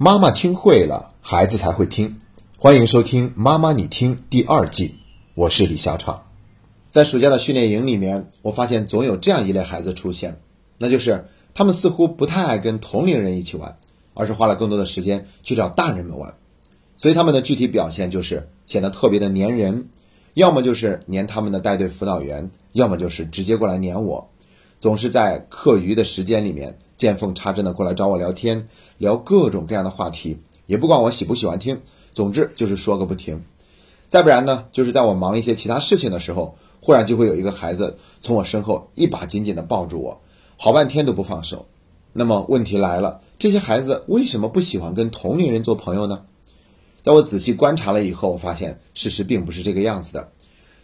妈妈听会了，孩子才会听。欢迎收听《妈妈你听》第二季，我是李小闯。在暑假的训练营里面，我发现总有这样一类孩子出现，那就是他们似乎不太爱跟同龄人一起玩，而是花了更多的时间去找大人们玩。所以他们的具体表现就是显得特别的粘人，要么就是粘他们的带队辅导员，要么就是直接过来粘我，总是在课余的时间里面。见缝插针的过来找我聊天，聊各种各样的话题，也不管我喜不喜欢听，总之就是说个不停。再不然呢，就是在我忙一些其他事情的时候，忽然就会有一个孩子从我身后一把紧紧的抱住我，好半天都不放手。那么问题来了，这些孩子为什么不喜欢跟同龄人做朋友呢？在我仔细观察了以后，我发现事实并不是这个样子的。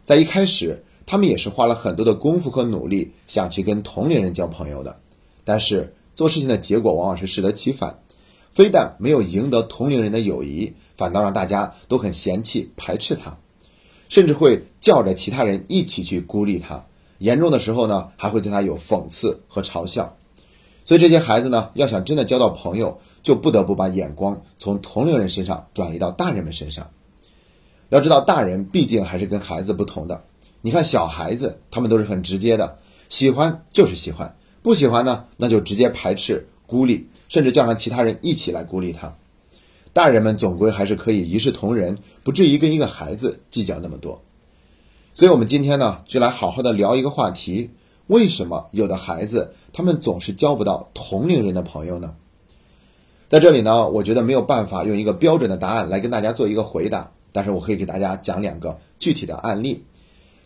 在一开始，他们也是花了很多的功夫和努力想去跟同龄人交朋友的，但是。做事情的结果往往是适得其反，非但没有赢得同龄人的友谊，反倒让大家都很嫌弃、排斥他，甚至会叫着其他人一起去孤立他。严重的时候呢，还会对他有讽刺和嘲笑。所以这些孩子呢，要想真的交到朋友，就不得不把眼光从同龄人身上转移到大人们身上。要知道，大人毕竟还是跟孩子不同的。你看，小孩子他们都是很直接的，喜欢就是喜欢。不喜欢呢，那就直接排斥、孤立，甚至叫上其他人一起来孤立他。大人们总归还是可以一视同仁，不至于跟一个孩子计较那么多。所以，我们今天呢，就来好好的聊一个话题：为什么有的孩子他们总是交不到同龄人的朋友呢？在这里呢，我觉得没有办法用一个标准的答案来跟大家做一个回答，但是我可以给大家讲两个具体的案例。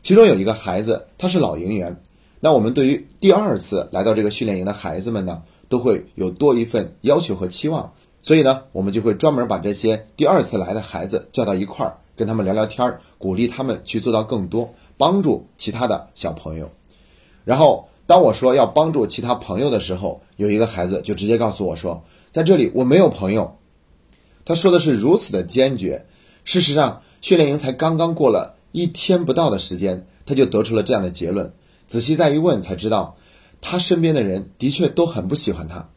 其中有一个孩子，他是老营员。那我们对于第二次来到这个训练营的孩子们呢，都会有多一份要求和期望，所以呢，我们就会专门把这些第二次来的孩子叫到一块儿，跟他们聊聊天儿，鼓励他们去做到更多，帮助其他的小朋友。然后，当我说要帮助其他朋友的时候，有一个孩子就直接告诉我说：“在这里我没有朋友。”他说的是如此的坚决。事实上，训练营才刚刚过了一天不到的时间，他就得出了这样的结论。仔细再一问，才知道，他身边的人的确都很不喜欢他。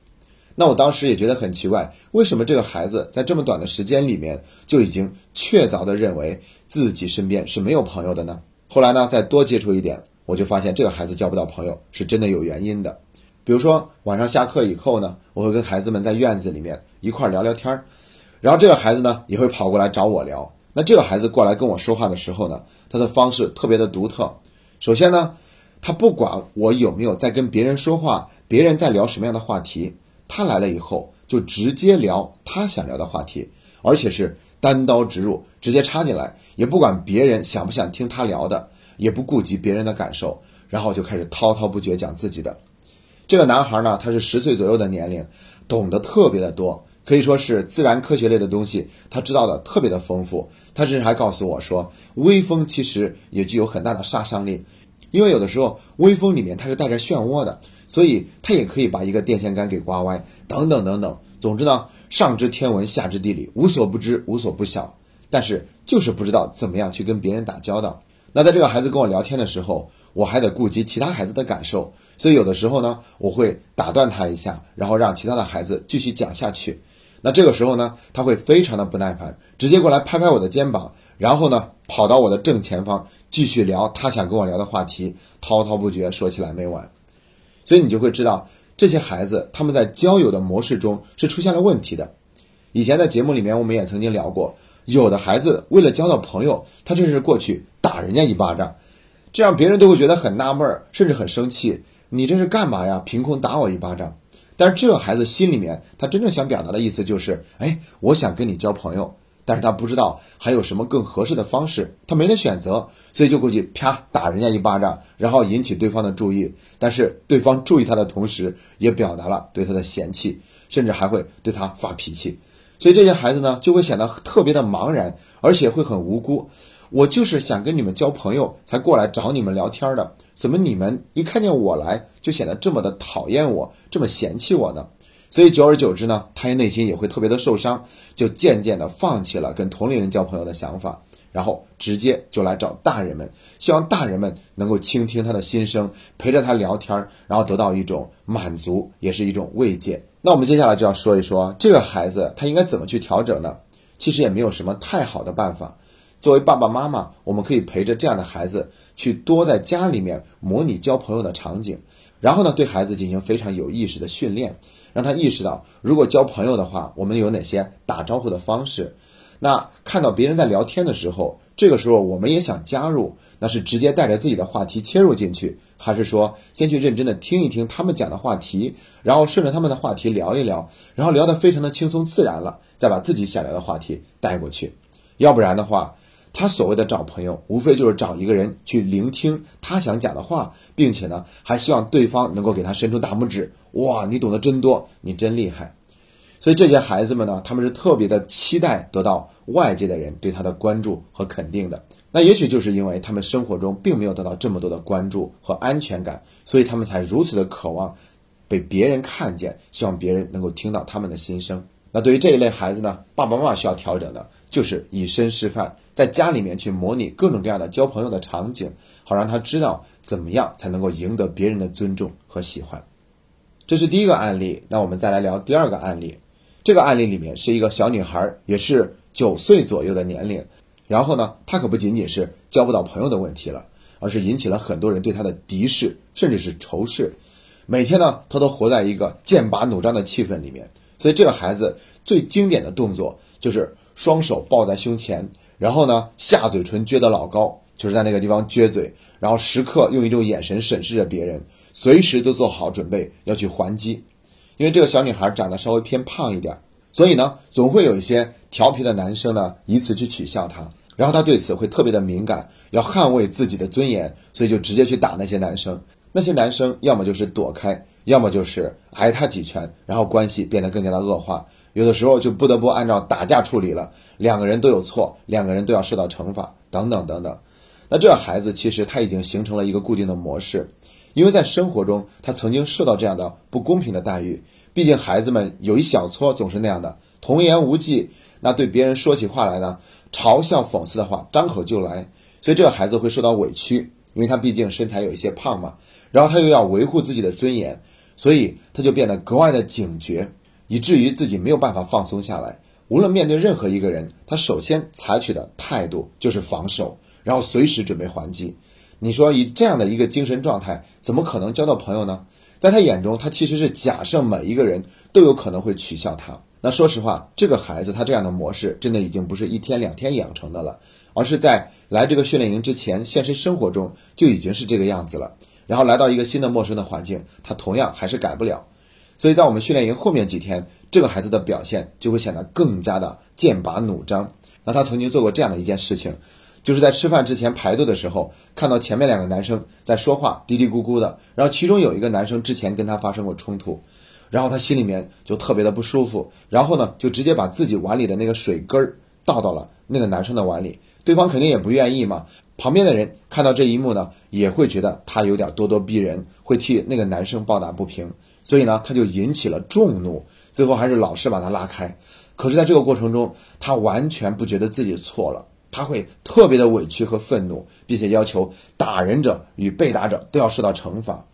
那我当时也觉得很奇怪，为什么这个孩子在这么短的时间里面就已经确凿的认为自己身边是没有朋友的呢？后来呢，再多接触一点，我就发现这个孩子交不到朋友是真的有原因的。比如说晚上下课以后呢，我会跟孩子们在院子里面一块聊聊天儿，然后这个孩子呢也会跑过来找我聊。那这个孩子过来跟我说话的时候呢，他的方式特别的独特。首先呢。他不管我有没有在跟别人说话，别人在聊什么样的话题，他来了以后就直接聊他想聊的话题，而且是单刀直入，直接插进来，也不管别人想不想听他聊的，也不顾及别人的感受，然后就开始滔滔不绝讲自己的。这个男孩呢，他是十岁左右的年龄，懂得特别的多，可以说是自然科学类的东西，他知道的特别的丰富。他甚至还告诉我说，微风其实也具有很大的杀伤力。因为有的时候微风里面它是带着漩涡的，所以它也可以把一个电线杆给刮歪，等等等等。总之呢，上知天文，下知地理，无所不知，无所不晓。但是就是不知道怎么样去跟别人打交道。那在这个孩子跟我聊天的时候，我还得顾及其他孩子的感受，所以有的时候呢，我会打断他一下，然后让其他的孩子继续讲下去。那这个时候呢，他会非常的不耐烦，直接过来拍拍我的肩膀，然后呢，跑到我的正前方继续聊他想跟我聊的话题，滔滔不绝，说起来没完。所以你就会知道，这些孩子他们在交友的模式中是出现了问题的。以前在节目里面我们也曾经聊过，有的孩子为了交到朋友，他甚至过去打人家一巴掌，这样别人都会觉得很纳闷，甚至很生气。你这是干嘛呀？凭空打我一巴掌？但是这个孩子心里面，他真正想表达的意思就是，哎，我想跟你交朋友，但是他不知道还有什么更合适的方式，他没得选择，所以就过去啪打人家一巴掌，然后引起对方的注意。但是对方注意他的同时，也表达了对他的嫌弃，甚至还会对他发脾气。所以这些孩子呢，就会显得特别的茫然，而且会很无辜。我就是想跟你们交朋友，才过来找你们聊天的。怎么你们一看见我来，就显得这么的讨厌我，这么嫌弃我呢？所以久而久之呢，他内心也会特别的受伤，就渐渐的放弃了跟同龄人交朋友的想法，然后直接就来找大人们，希望大人们能够倾听他的心声，陪着他聊天，然后得到一种满足，也是一种慰藉。那我们接下来就要说一说这个孩子他应该怎么去调整呢？其实也没有什么太好的办法。作为爸爸妈妈，我们可以陪着这样的孩子去多在家里面模拟交朋友的场景，然后呢，对孩子进行非常有意识的训练，让他意识到如果交朋友的话，我们有哪些打招呼的方式。那看到别人在聊天的时候，这个时候我们也想加入，那是直接带着自己的话题切入进去，还是说先去认真的听一听他们讲的话题，然后顺着他们的话题聊一聊，然后聊得非常的轻松自然了，再把自己想聊的话题带过去。要不然的话，他所谓的找朋友，无非就是找一个人去聆听他想讲的话，并且呢，还希望对方能够给他伸出大拇指。哇，你懂得真多，你真厉害。所以这些孩子们呢，他们是特别的期待得到外界的人对他的关注和肯定的。那也许就是因为他们生活中并没有得到这么多的关注和安全感，所以他们才如此的渴望被别人看见，希望别人能够听到他们的心声。那对于这一类孩子呢，爸爸妈妈需要调整的就是以身示范，在家里面去模拟各种各样的交朋友的场景，好让他知道怎么样才能够赢得别人的尊重和喜欢。这是第一个案例。那我们再来聊第二个案例。这个案例里面是一个小女孩，也是九岁左右的年龄。然后呢，她可不仅仅是交不到朋友的问题了，而是引起了很多人对她的敌视，甚至是仇视。每天呢，她都活在一个剑拔弩张的气氛里面。所以，这个孩子最经典的动作就是双手抱在胸前，然后呢，下嘴唇撅得老高，就是在那个地方撅嘴，然后时刻用一种眼神审视着别人，随时都做好准备要去还击。因为这个小女孩长得稍微偏胖一点，所以呢，总会有一些调皮的男生呢，以此去取笑她。然后她对此会特别的敏感，要捍卫自己的尊严，所以就直接去打那些男生。那些男生要么就是躲开，要么就是挨他几拳，然后关系变得更加的恶化。有的时候就不得不按照打架处理了，两个人都有错，两个人都要受到惩罚，等等等等。那这个孩子其实他已经形成了一个固定的模式。因为在生活中，他曾经受到这样的不公平的待遇。毕竟孩子们有一小撮总是那样的童言无忌，那对别人说起话来呢，嘲笑讽刺的话张口就来，所以这个孩子会受到委屈。因为他毕竟身材有一些胖嘛，然后他又要维护自己的尊严，所以他就变得格外的警觉，以至于自己没有办法放松下来。无论面对任何一个人，他首先采取的态度就是防守，然后随时准备还击。你说以这样的一个精神状态，怎么可能交到朋友呢？在他眼中，他其实是假设每一个人都有可能会取笑他。那说实话，这个孩子他这样的模式，真的已经不是一天两天养成的了，而是在来这个训练营之前，现实生活中就已经是这个样子了。然后来到一个新的陌生的环境，他同样还是改不了。所以在我们训练营后面几天，这个孩子的表现就会显得更加的剑拔弩张。那他曾经做过这样的一件事情。就是在吃饭之前排队的时候，看到前面两个男生在说话，嘀嘀咕咕的。然后其中有一个男生之前跟他发生过冲突，然后他心里面就特别的不舒服。然后呢，就直接把自己碗里的那个水根儿倒到了那个男生的碗里。对方肯定也不愿意嘛。旁边的人看到这一幕呢，也会觉得他有点咄咄逼人，会替那个男生抱打不平。所以呢，他就引起了众怒，最后还是老师把他拉开。可是，在这个过程中，他完全不觉得自己错了。他会特别的委屈和愤怒，并且要求打人者与被打者都要受到惩罚。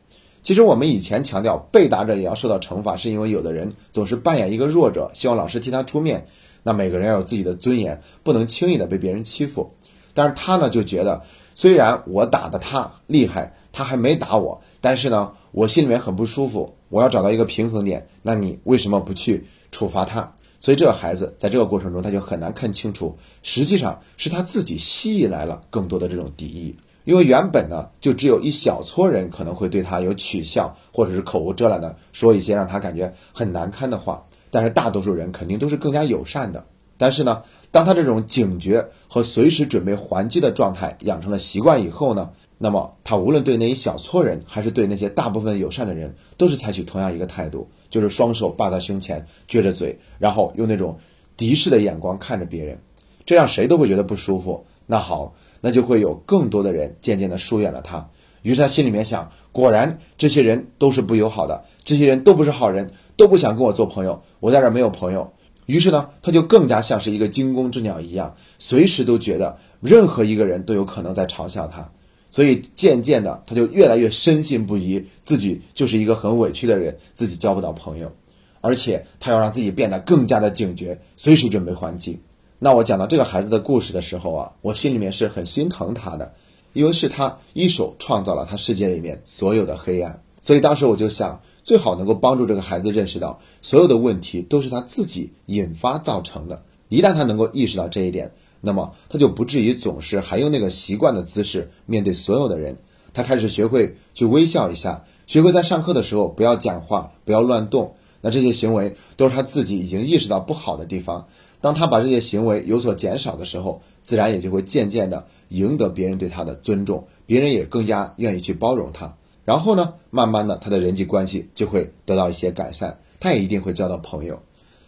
其实我们以前强调被打者也要受到惩罚，是因为有的人总是扮演一个弱者，希望老师替他出面。那每个人要有自己的尊严，不能轻易的被别人欺负。但是他呢就觉得，虽然我打的他厉害，他还没打我，但是呢我心里面很不舒服，我要找到一个平衡点。那你为什么不去处罚他？所以这个孩子在这个过程中，他就很难看清楚，实际上是他自己吸引来了更多的这种敌意。因为原本呢，就只有一小撮人可能会对他有取笑，或者是口无遮拦的说一些让他感觉很难堪的话。但是大多数人肯定都是更加友善的。但是呢，当他这种警觉和随时准备还击的状态养成了习惯以后呢？那么，他无论对那一小撮人，还是对那些大部分友善的人，都是采取同样一个态度，就是双手抱在胸前，撅着嘴，然后用那种敌视的眼光看着别人，这让谁都会觉得不舒服。那好，那就会有更多的人渐渐的疏远了他。于是他心里面想：果然，这些人都是不友好的，这些人都不是好人，都不想跟我做朋友。我在这没有朋友。于是呢，他就更加像是一个惊弓之鸟一样，随时都觉得任何一个人都有可能在嘲笑他。所以渐渐的，他就越来越深信不疑，自己就是一个很委屈的人，自己交不到朋友。而且他要让自己变得更加的警觉，随时准备还击。那我讲到这个孩子的故事的时候啊，我心里面是很心疼他的，因为是他一手创造了他世界里面所有的黑暗。所以当时我就想，最好能够帮助这个孩子认识到，所有的问题都是他自己引发造成的。一旦他能够意识到这一点，那么他就不至于总是还用那个习惯的姿势面对所有的人。他开始学会去微笑一下，学会在上课的时候不要讲话，不要乱动。那这些行为都是他自己已经意识到不好的地方。当他把这些行为有所减少的时候，自然也就会渐渐的赢得别人对他的尊重，别人也更加愿意去包容他。然后呢，慢慢的他的人际关系就会得到一些改善，他也一定会交到朋友。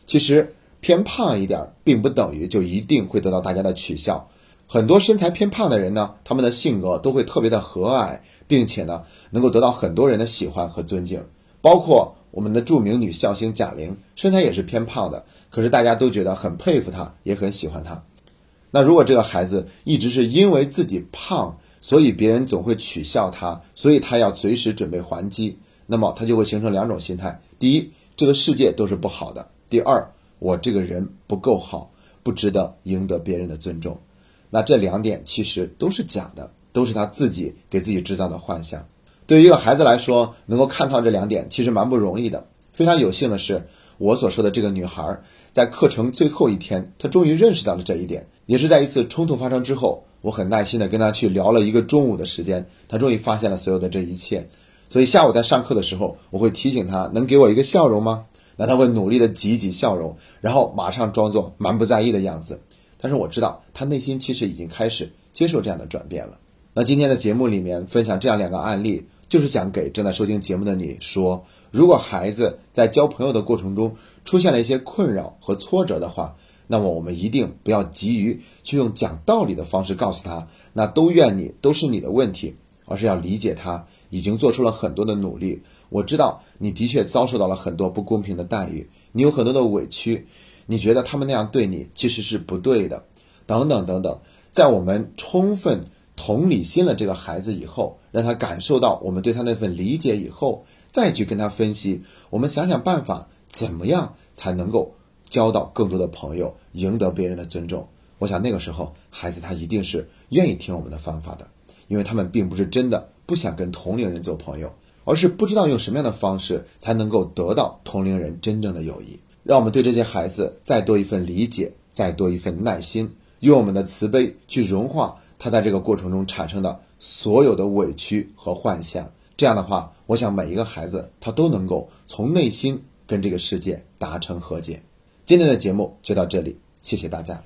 其实偏胖一点，并不等于就一定会得到大家的取笑。很多身材偏胖的人呢，他们的性格都会特别的和蔼，并且呢，能够得到很多人的喜欢和尊敬。包括我们的著名女笑星贾玲，身材也是偏胖的，可是大家都觉得很佩服她，也很喜欢她。那如果这个孩子一直是因为自己胖，所以别人总会取笑他，所以他要随时准备还击，那么他就会形成两种心态：第一，这个世界都是不好的；第二，我这个人不够好，不值得赢得别人的尊重。那这两点其实都是假的，都是他自己给自己制造的幻想。对于一个孩子来说，能够看到这两点，其实蛮不容易的。非常有幸的是，我所说的这个女孩，在课程最后一天，她终于认识到了这一点。也是在一次冲突发生之后，我很耐心的跟她去聊了一个中午的时间，她终于发现了所有的这一切。所以下午在上课的时候，我会提醒她，能给我一个笑容吗？那他会努力的挤一挤笑容，然后马上装作蛮不在意的样子。但是我知道，他内心其实已经开始接受这样的转变了。那今天的节目里面分享这样两个案例，就是想给正在收听节目的你说：如果孩子在交朋友的过程中出现了一些困扰和挫折的话，那么我们一定不要急于去用讲道理的方式告诉他，那都怨你，都是你的问题，而是要理解他已经做出了很多的努力。我知道你的确遭受到了很多不公平的待遇，你有很多的委屈。你觉得他们那样对你其实是不对的，等等等等，在我们充分同理心了这个孩子以后，让他感受到我们对他那份理解以后，再去跟他分析，我们想想办法，怎么样才能够交到更多的朋友，赢得别人的尊重？我想那个时候，孩子他一定是愿意听我们的方法的，因为他们并不是真的不想跟同龄人做朋友，而是不知道用什么样的方式才能够得到同龄人真正的友谊。让我们对这些孩子再多一份理解，再多一份耐心，用我们的慈悲去融化他在这个过程中产生的所有的委屈和幻想。这样的话，我想每一个孩子他都能够从内心跟这个世界达成和解。今天的节目就到这里，谢谢大家。